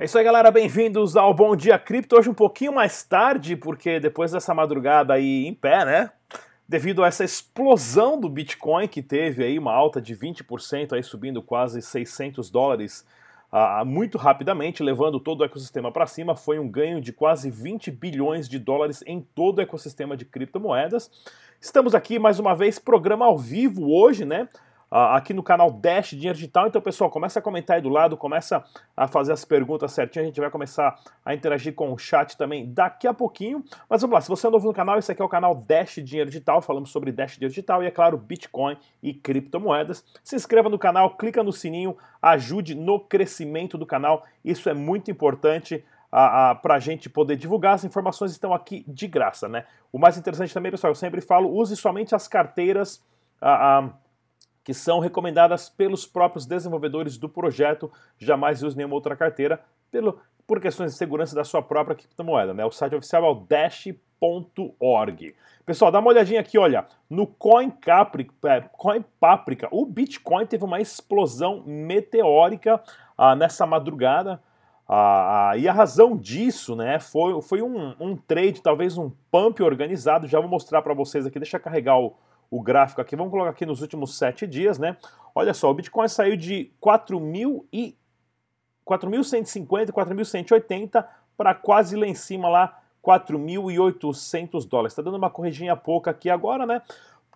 É isso aí, galera. Bem-vindos ao Bom Dia Cripto. Hoje um pouquinho mais tarde, porque depois dessa madrugada aí em pé, né? Devido a essa explosão do Bitcoin que teve aí uma alta de 20%, aí subindo quase 600 dólares uh, muito rapidamente, levando todo o ecossistema para cima, foi um ganho de quase 20 bilhões de dólares em todo o ecossistema de criptomoedas. Estamos aqui mais uma vez, programa ao vivo hoje, né? Aqui no canal Dash Dinheiro Digital. Então, pessoal, começa a comentar aí do lado, começa a fazer as perguntas certinho. A gente vai começar a interagir com o chat também daqui a pouquinho. Mas vamos lá, se você é novo no canal, esse aqui é o canal Dash Dinheiro Digital. Falamos sobre Dash Dinheiro Digital e, é claro, Bitcoin e criptomoedas. Se inscreva no canal, clica no sininho, ajude no crescimento do canal. Isso é muito importante. para a gente poder divulgar. As informações estão aqui de graça, né? O mais interessante também, pessoal, eu sempre falo, use somente as carteiras que são recomendadas pelos próprios desenvolvedores do projeto, jamais use nenhuma outra carteira, pelo, por questões de segurança da sua própria criptomoeda. Né? O site oficial é o dash.org. Pessoal, dá uma olhadinha aqui, olha, no Coin é, Coin Paprika, o Bitcoin teve uma explosão meteórica ah, nessa madrugada. Ah, ah, e a razão disso né, foi, foi um, um trade, talvez um pump organizado. Já vou mostrar para vocês aqui, deixa eu carregar o, o gráfico aqui, vamos colocar aqui nos últimos sete dias, né? Olha só, o Bitcoin saiu de 4.150, 4.180 para quase lá em cima lá 4.800 dólares. Está dando uma corridinha pouca aqui agora, né?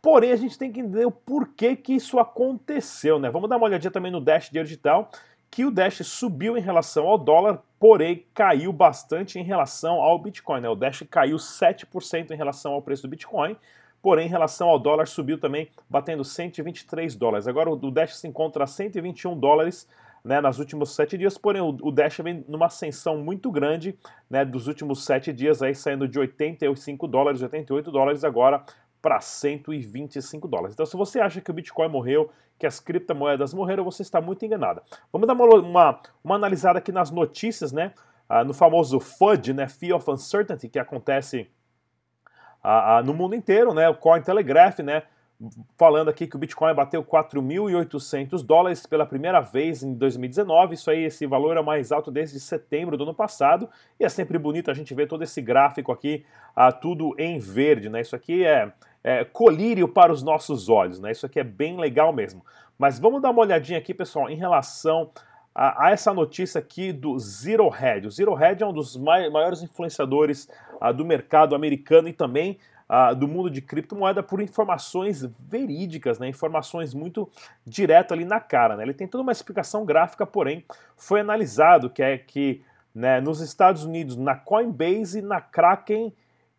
Porém, a gente tem que entender o porquê que isso aconteceu, né? Vamos dar uma olhadinha também no Dash Digital, que o Dash subiu em relação ao dólar, porém caiu bastante em relação ao Bitcoin, né? O Dash caiu 7% em relação ao preço do Bitcoin, Porém, em relação ao dólar, subiu também, batendo 123 dólares. Agora o Dash se encontra a 121 dólares né, nos últimos sete dias, porém o, o Dash vem numa ascensão muito grande né, dos últimos sete dias, aí saindo de 85 dólares, 88 dólares agora para 125 dólares. Então, se você acha que o Bitcoin morreu, que as criptomoedas morreram, você está muito enganada. Vamos dar uma, uma, uma analisada aqui nas notícias, né? Ah, no famoso FUD, né? Fear of Uncertainty, que acontece a, a, no mundo inteiro, né? O Cointelegraph, né? Falando aqui que o Bitcoin bateu 4.800 dólares pela primeira vez em 2019. Isso aí, esse valor é mais alto desde setembro do ano passado. E é sempre bonito a gente ver todo esse gráfico aqui, ah, tudo em verde, né? Isso aqui é, é colírio para os nossos olhos, né? Isso aqui é bem legal mesmo. Mas vamos dar uma olhadinha aqui, pessoal, em relação a, essa notícia aqui do Zero Hedge. O Zero Hedge é um dos mai, maiores influenciadores uh, do mercado americano e também uh, do mundo de criptomoeda por informações verídicas, né, informações muito direto ali na cara. Né. Ele tem toda uma explicação gráfica, porém foi analisado que é que né, nos Estados Unidos, na Coinbase, na Kraken,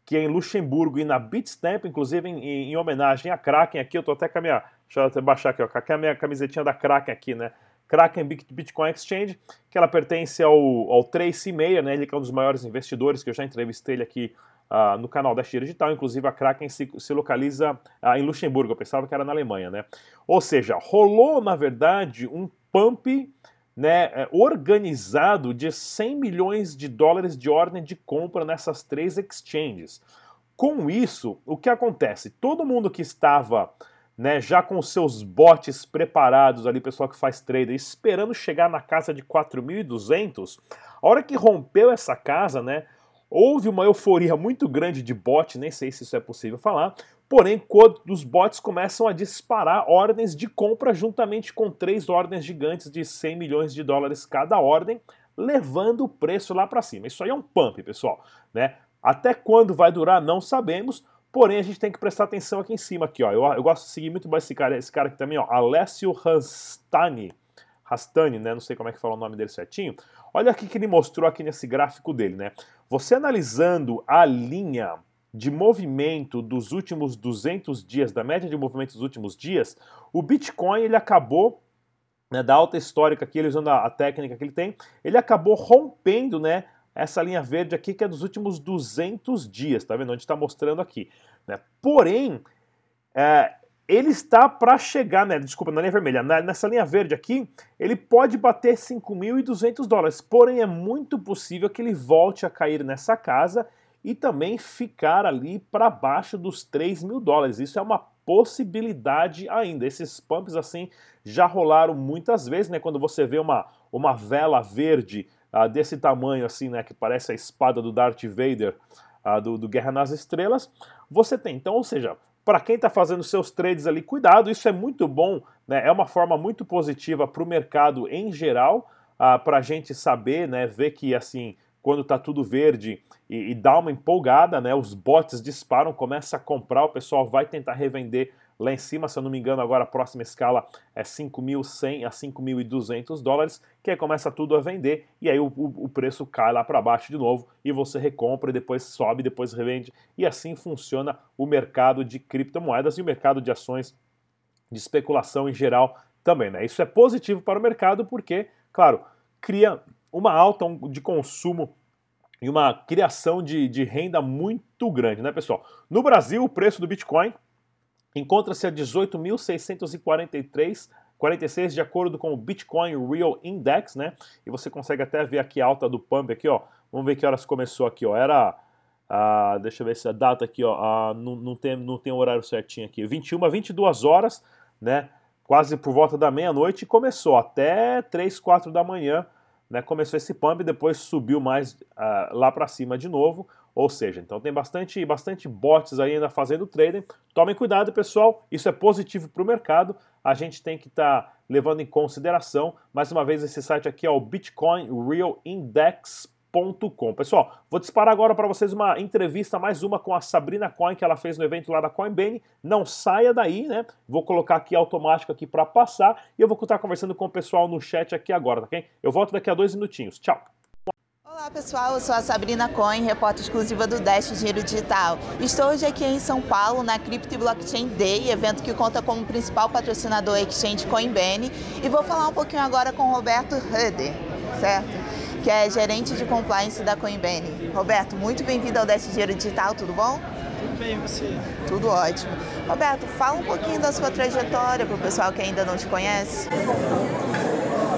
que é em Luxemburgo, e na Bitstamp, inclusive em, em homenagem à Kraken, aqui eu tô até com a minha, deixa eu até baixar aqui, ó, com a minha camisetinha da Kraken aqui, né, Kraken Bitcoin Exchange, que ela pertence ao, ao Tracy Meyer, né, ele que é um dos maiores investidores, que eu já entrevistei ele aqui uh, no canal da Shira Digital, inclusive a Kraken se, se localiza uh, em Luxemburgo, eu pensava que era na Alemanha, né? Ou seja, rolou, na verdade, um pump né, é, organizado de 100 milhões de dólares de ordem de compra nessas três exchanges. Com isso, o que acontece? Todo mundo que estava né, já com seus bots preparados ali, pessoal que faz trader, esperando chegar na casa de 4.200, a hora que rompeu essa casa, né, houve uma euforia muito grande de bot, nem sei se isso é possível falar, porém, quando os bots começam a disparar ordens de compra juntamente com três ordens gigantes de 100 milhões de dólares cada ordem, levando o preço lá para cima. Isso aí é um pump, pessoal, né? Até quando vai durar, não sabemos, Porém, a gente tem que prestar atenção aqui em cima, aqui, ó. Eu, eu gosto de seguir muito mais esse cara, esse cara aqui também, ó. Alessio Rastani. Rastani, né? Não sei como é que fala o nome dele certinho. Olha aqui que ele mostrou aqui nesse gráfico dele, né? Você analisando a linha de movimento dos últimos 200 dias, da média de movimento dos últimos dias, o Bitcoin ele acabou né, da alta histórica aqui, ele usando a, a, técnica que ele tem, ele acabou rompendo, né, essa linha verde aqui que é dos últimos 200 dias, tá vendo? Onde está mostrando aqui. Né? Porém, é, ele está para chegar, né? Desculpa, na linha vermelha, nessa linha verde aqui, ele pode bater 5.200 dólares. Porém, é muito possível que ele volte a cair nessa casa e também ficar ali para baixo dos 3 mil dólares. Isso é uma possibilidade ainda. Esses pumps assim já rolaram muitas vezes, né? Quando você vê uma, uma vela verde uh, desse tamanho assim, né, que parece a espada do Darth Vader uh, do, do Guerra nas Estrelas, você tem. Então, ou seja, para quem está fazendo seus trades ali, cuidado, isso é muito bom, né, é uma forma muito positiva para o mercado em geral, uh, para a gente saber, né, ver que assim quando está tudo verde e, e, dá uma empolgada, né? Os bots disparam, começa a comprar, o pessoal vai tentar revender lá em cima, se eu não me engano, agora a próxima escala é 5.100 a 5.200 dólares, que aí começa tudo a vender e aí o, o, o preço cai lá para baixo de novo e você recompra e depois sobe, depois revende e assim funciona o mercado de criptomoedas e o mercado de ações de especulação em geral também, né? Isso é positivo para o mercado porque, claro, cria uma alta de consumo e uma criação de, de renda muito grande, né, pessoal? No Brasil, o preço do Bitcoin encontra-se a 18.643 46 de acordo com o Bitcoin Real Index, né? E você consegue até ver aqui a alta do pump aqui, ó. Vamos ver que horas começou aqui, ó. Era ah, deixa eu ver se a data aqui, ó, ah, não, não, tem, não tem o horário certinho aqui. 21 a 22 horas, né? Quase por volta da meia-noite começou até 3, 4 da manhã, né? Começou esse pump depois subiu mais ah, lá para cima de novo. Ou seja, então tem bastante, bastante bots ainda fazendo trading. Tomem cuidado, pessoal, isso é positivo para o mercado. A gente tem que estar tá levando em consideração. Mais uma vez, esse site aqui é o bitcoinrealindex.com. Pessoal, vou disparar agora para vocês uma entrevista, mais uma com a Sabrina Coin que ela fez no evento lá da Coinbase. Não saia daí, né? Vou colocar aqui automático aqui para passar e eu vou estar conversando com o pessoal no chat aqui agora, tá ok? Eu volto daqui a dois minutinhos. Tchau! Olá pessoal, eu sou a Sabrina Cohen, repórter exclusiva do Dash Dinheiro Digital. Estou hoje aqui em São Paulo na Crypto Blockchain Day, evento que conta como principal patrocinador Exchange Coinbase e vou falar um pouquinho agora com o Roberto Huder, certo? Que é gerente de compliance da Coinbase. Roberto, muito bem-vindo ao Dash Dinheiro Digital, tudo bom? Tudo bem, você? Tudo ótimo. Roberto, fala um pouquinho da sua trajetória para o pessoal que ainda não te conhece.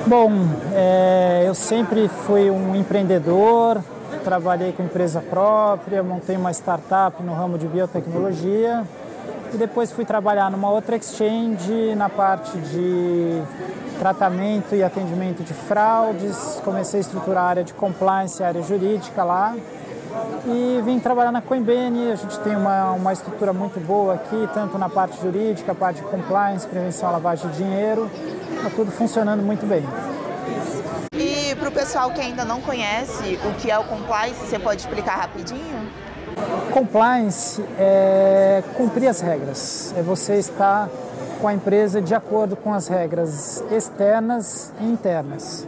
Bom, é, eu sempre fui um empreendedor, trabalhei com empresa própria, montei uma startup no ramo de biotecnologia e depois fui trabalhar numa outra exchange na parte de tratamento e atendimento de fraudes. Comecei a estruturar a área de compliance, a área jurídica lá e vim trabalhar na Coinbase. A gente tem uma, uma estrutura muito boa aqui, tanto na parte jurídica, parte de compliance, prevenção à lavagem de dinheiro está tudo funcionando muito bem. E para o pessoal que ainda não conhece o que é o compliance, você pode explicar rapidinho? Compliance é cumprir as regras, é você estar com a empresa de acordo com as regras externas e internas.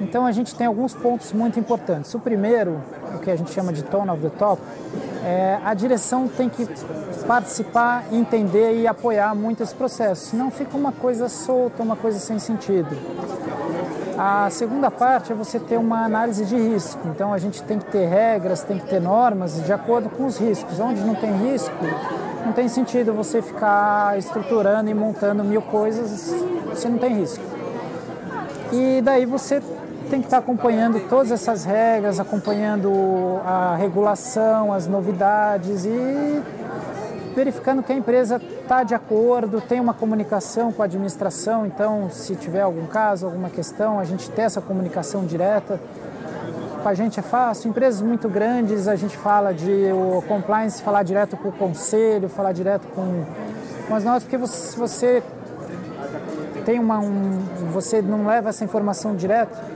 Então a gente tem alguns pontos muito importantes. O primeiro, o que a gente chama de tone of the top, é, a direção tem que participar, entender e apoiar muito esse processo, senão fica uma coisa solta, uma coisa sem sentido. A segunda parte é você ter uma análise de risco. Então a gente tem que ter regras, tem que ter normas de acordo com os riscos. Onde não tem risco, não tem sentido você ficar estruturando e montando mil coisas se não tem risco. E daí você tem que estar acompanhando todas essas regras, acompanhando a regulação, as novidades e verificando que a empresa está de acordo, tem uma comunicação com a administração, então se tiver algum caso, alguma questão, a gente tem essa comunicação direta. Com a gente é fácil, empresas muito grandes, a gente fala de o compliance, falar direto com o conselho, falar direto com, com as notas, porque você, você tem uma, um, você não leva essa informação direto,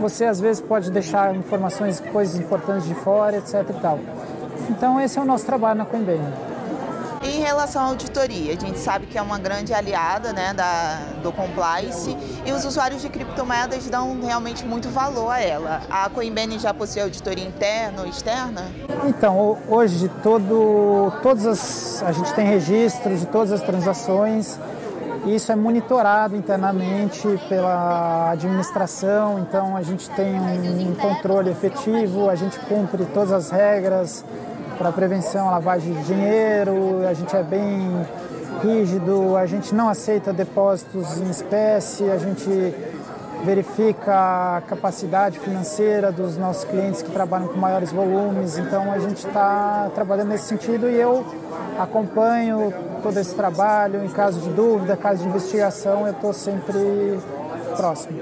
você às vezes pode deixar informações, coisas importantes de fora, etc e tal. Então esse é o nosso trabalho na Coinbase. Em relação à auditoria, a gente sabe que é uma grande aliada né, da, do compliance e os usuários de criptomoedas dão realmente muito valor a ela. A Coinbase já possui auditoria interna ou externa? Então, hoje todo, todas as, a gente tem registros de todas as transações isso é monitorado internamente pela administração, então a gente tem um controle efetivo, a gente cumpre todas as regras para prevenção à lavagem de dinheiro, a gente é bem rígido, a gente não aceita depósitos em espécie, a gente verifica a capacidade financeira dos nossos clientes que trabalham com maiores volumes, então a gente está trabalhando nesse sentido e eu acompanho todo esse trabalho. Em caso de dúvida, caso de investigação, eu estou sempre próximo.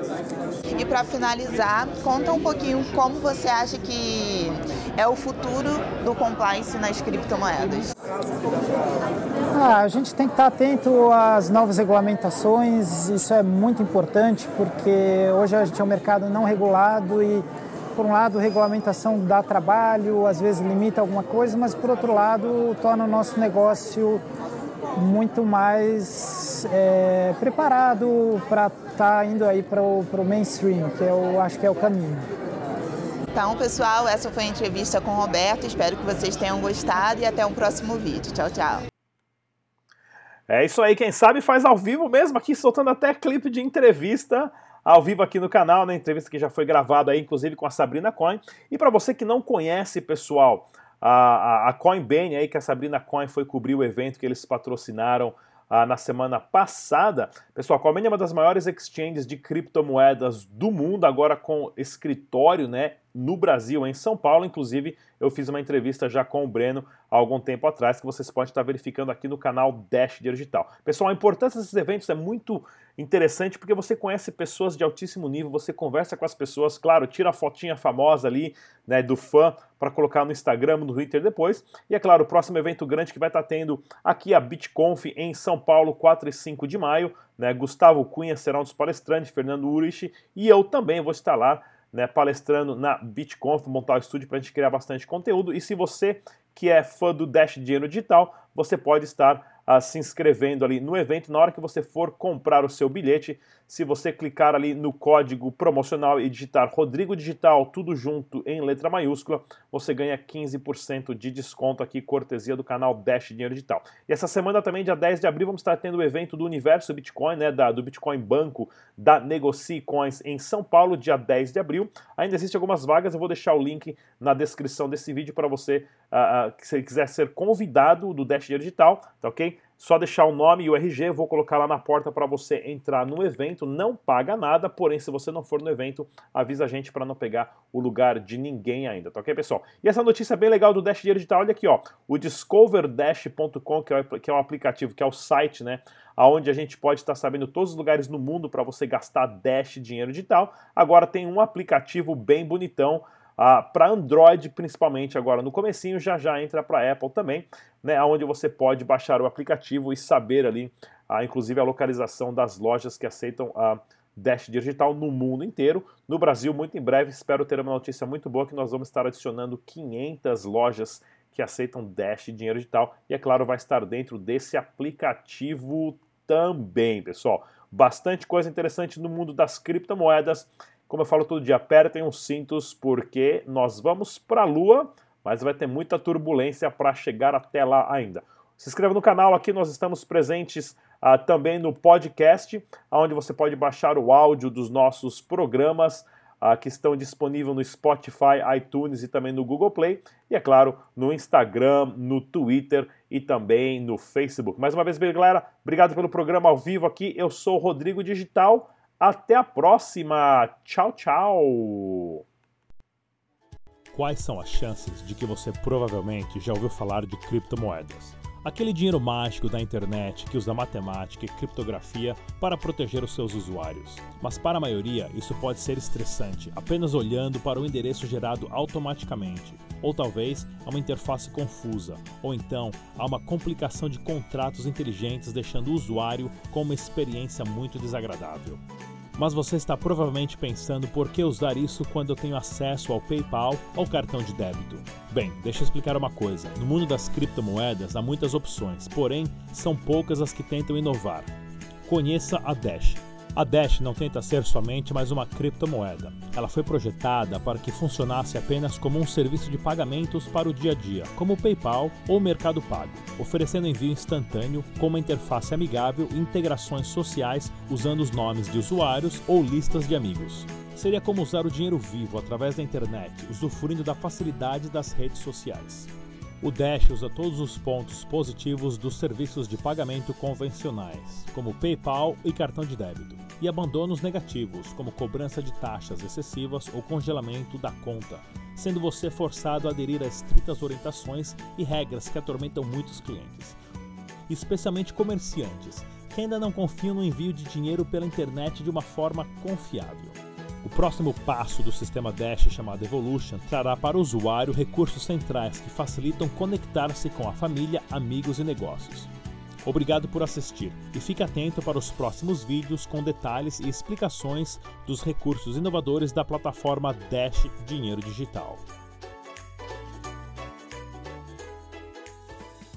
E para finalizar, conta um pouquinho como você acha que é o futuro do compliance nas criptomoedas. Ah, a gente tem que estar atento às novas regulamentações, isso é muito importante porque hoje a gente é um mercado não regulado e por um lado, regulamentação dá trabalho, às vezes limita alguma coisa, mas por outro lado, torna o nosso negócio muito mais é, preparado para estar tá indo aí para o mainstream, que eu acho que é o caminho. Então, pessoal, essa foi a entrevista com o Roberto. Espero que vocês tenham gostado e até um próximo vídeo. Tchau, tchau. É isso aí, quem sabe faz ao vivo mesmo, aqui soltando até clipe de entrevista ao vivo aqui no canal, né? Entrevista que já foi gravada aí, inclusive com a Sabrina Coin. E para você que não conhece, pessoal, a, a, Coinbase aí, que a Sabrina Coin foi cobrir o evento que eles patrocinaram na semana passada. Pessoal, a Coinbase é uma das maiores exchanges de criptomoedas do mundo, agora com escritório, né? No Brasil, em São Paulo. Inclusive, eu fiz uma entrevista já com o Breno há algum tempo atrás, que vocês podem estar verificando aqui no canal Dash Digital. Pessoal, a importância desses eventos é muito interessante porque você conhece pessoas de altíssimo nível, você conversa com as pessoas, claro, tira a fotinha famosa ali né, do fã para colocar no Instagram, no Twitter depois. E é claro, o próximo evento grande que vai estar tendo aqui a BitConf em São Paulo, 4 e 5 de maio. Né, Gustavo Cunha será um dos palestrantes, Fernando Urich e eu também vou estar lá né, palestrando na BitConf, montar o estúdio para a gente criar bastante conteúdo. E se você que é fã do Dash Dinheiro Digital, você pode estar se inscrevendo ali no evento. Na hora que você for comprar o seu bilhete, se você clicar ali no código promocional e digitar Rodrigo Digital, tudo junto em letra maiúscula, você ganha 15% de desconto aqui, cortesia do canal Dash Dinheiro Digital. E essa semana também, dia 10 de abril, vamos estar tendo o evento do Universo Bitcoin, né, da, do Bitcoin Banco, da Negocie Coins em São Paulo, dia 10 de abril. Ainda existem algumas vagas, eu vou deixar o link na descrição desse vídeo para você, uh, uh, se quiser ser convidado do Dash Dinheiro Digital, tá ok? Só deixar o nome e o RG, vou colocar lá na porta para você entrar no evento, não paga nada, porém se você não for no evento, avisa a gente para não pegar o lugar de ninguém ainda, tá ok, pessoal? E essa notícia bem legal do Dash Dinheiro Digital, olha aqui, ó, o discoverdash.com, que, é, que é um aplicativo, que é o site, né, onde a gente pode estar sabendo todos os lugares no mundo para você gastar Dash dinheiro digital, agora tem um aplicativo bem bonitão, ah, para Android principalmente agora no comecinho, já já entra para Apple também, né, onde você pode baixar o aplicativo e saber ali, ah, inclusive a localização das lojas que aceitam a Dash Digital no mundo inteiro. No Brasil, muito em breve, espero ter uma notícia muito boa que nós vamos estar adicionando 500 lojas que aceitam Dash Dinheiro Digital e, é claro, vai estar dentro desse aplicativo também, pessoal. Bastante coisa interessante no mundo das criptomoedas. Como eu falo todo dia, apertem os cintos porque nós vamos para a Lua, mas vai ter muita turbulência para chegar até lá ainda. Se inscreva no canal, aqui nós estamos presentes uh, também no podcast, onde você pode baixar o áudio dos nossos programas uh, que estão disponíveis no Spotify, iTunes e também no Google Play. E é claro, no Instagram, no Twitter e também no Facebook. Mais uma vez, galera, obrigado pelo programa ao vivo aqui. Eu sou o Rodrigo Digital. Até a próxima. Tchau, tchau. Quais são as chances de que você provavelmente já ouviu falar de criptomoedas? Aquele dinheiro mágico da internet que usa matemática e criptografia para proteger os seus usuários. Mas para a maioria, isso pode ser estressante, apenas olhando para o endereço gerado automaticamente. Ou talvez há uma interface confusa, ou então há uma complicação de contratos inteligentes deixando o usuário com uma experiência muito desagradável. Mas você está provavelmente pensando por que usar isso quando eu tenho acesso ao PayPal ou cartão de débito. Bem, deixa eu explicar uma coisa. No mundo das criptomoedas há muitas opções, porém são poucas as que tentam inovar. Conheça a Dash. A Dash não tenta ser somente mais uma criptomoeda. Ela foi projetada para que funcionasse apenas como um serviço de pagamentos para o dia a dia, como o PayPal ou o Mercado Pago, oferecendo envio instantâneo com uma interface amigável e integrações sociais usando os nomes de usuários ou listas de amigos. Seria como usar o dinheiro vivo através da internet, usufruindo da facilidade das redes sociais. O Dash usa todos os pontos positivos dos serviços de pagamento convencionais, como PayPal e cartão de débito, e abandona os negativos, como cobrança de taxas excessivas ou congelamento da conta, sendo você forçado a aderir a estritas orientações e regras que atormentam muitos clientes, especialmente comerciantes, que ainda não confiam no envio de dinheiro pela internet de uma forma confiável. O próximo passo do sistema Dash chamado Evolution trará para o usuário recursos centrais que facilitam conectar-se com a família, amigos e negócios. Obrigado por assistir e fique atento para os próximos vídeos com detalhes e explicações dos recursos inovadores da plataforma Dash Dinheiro Digital.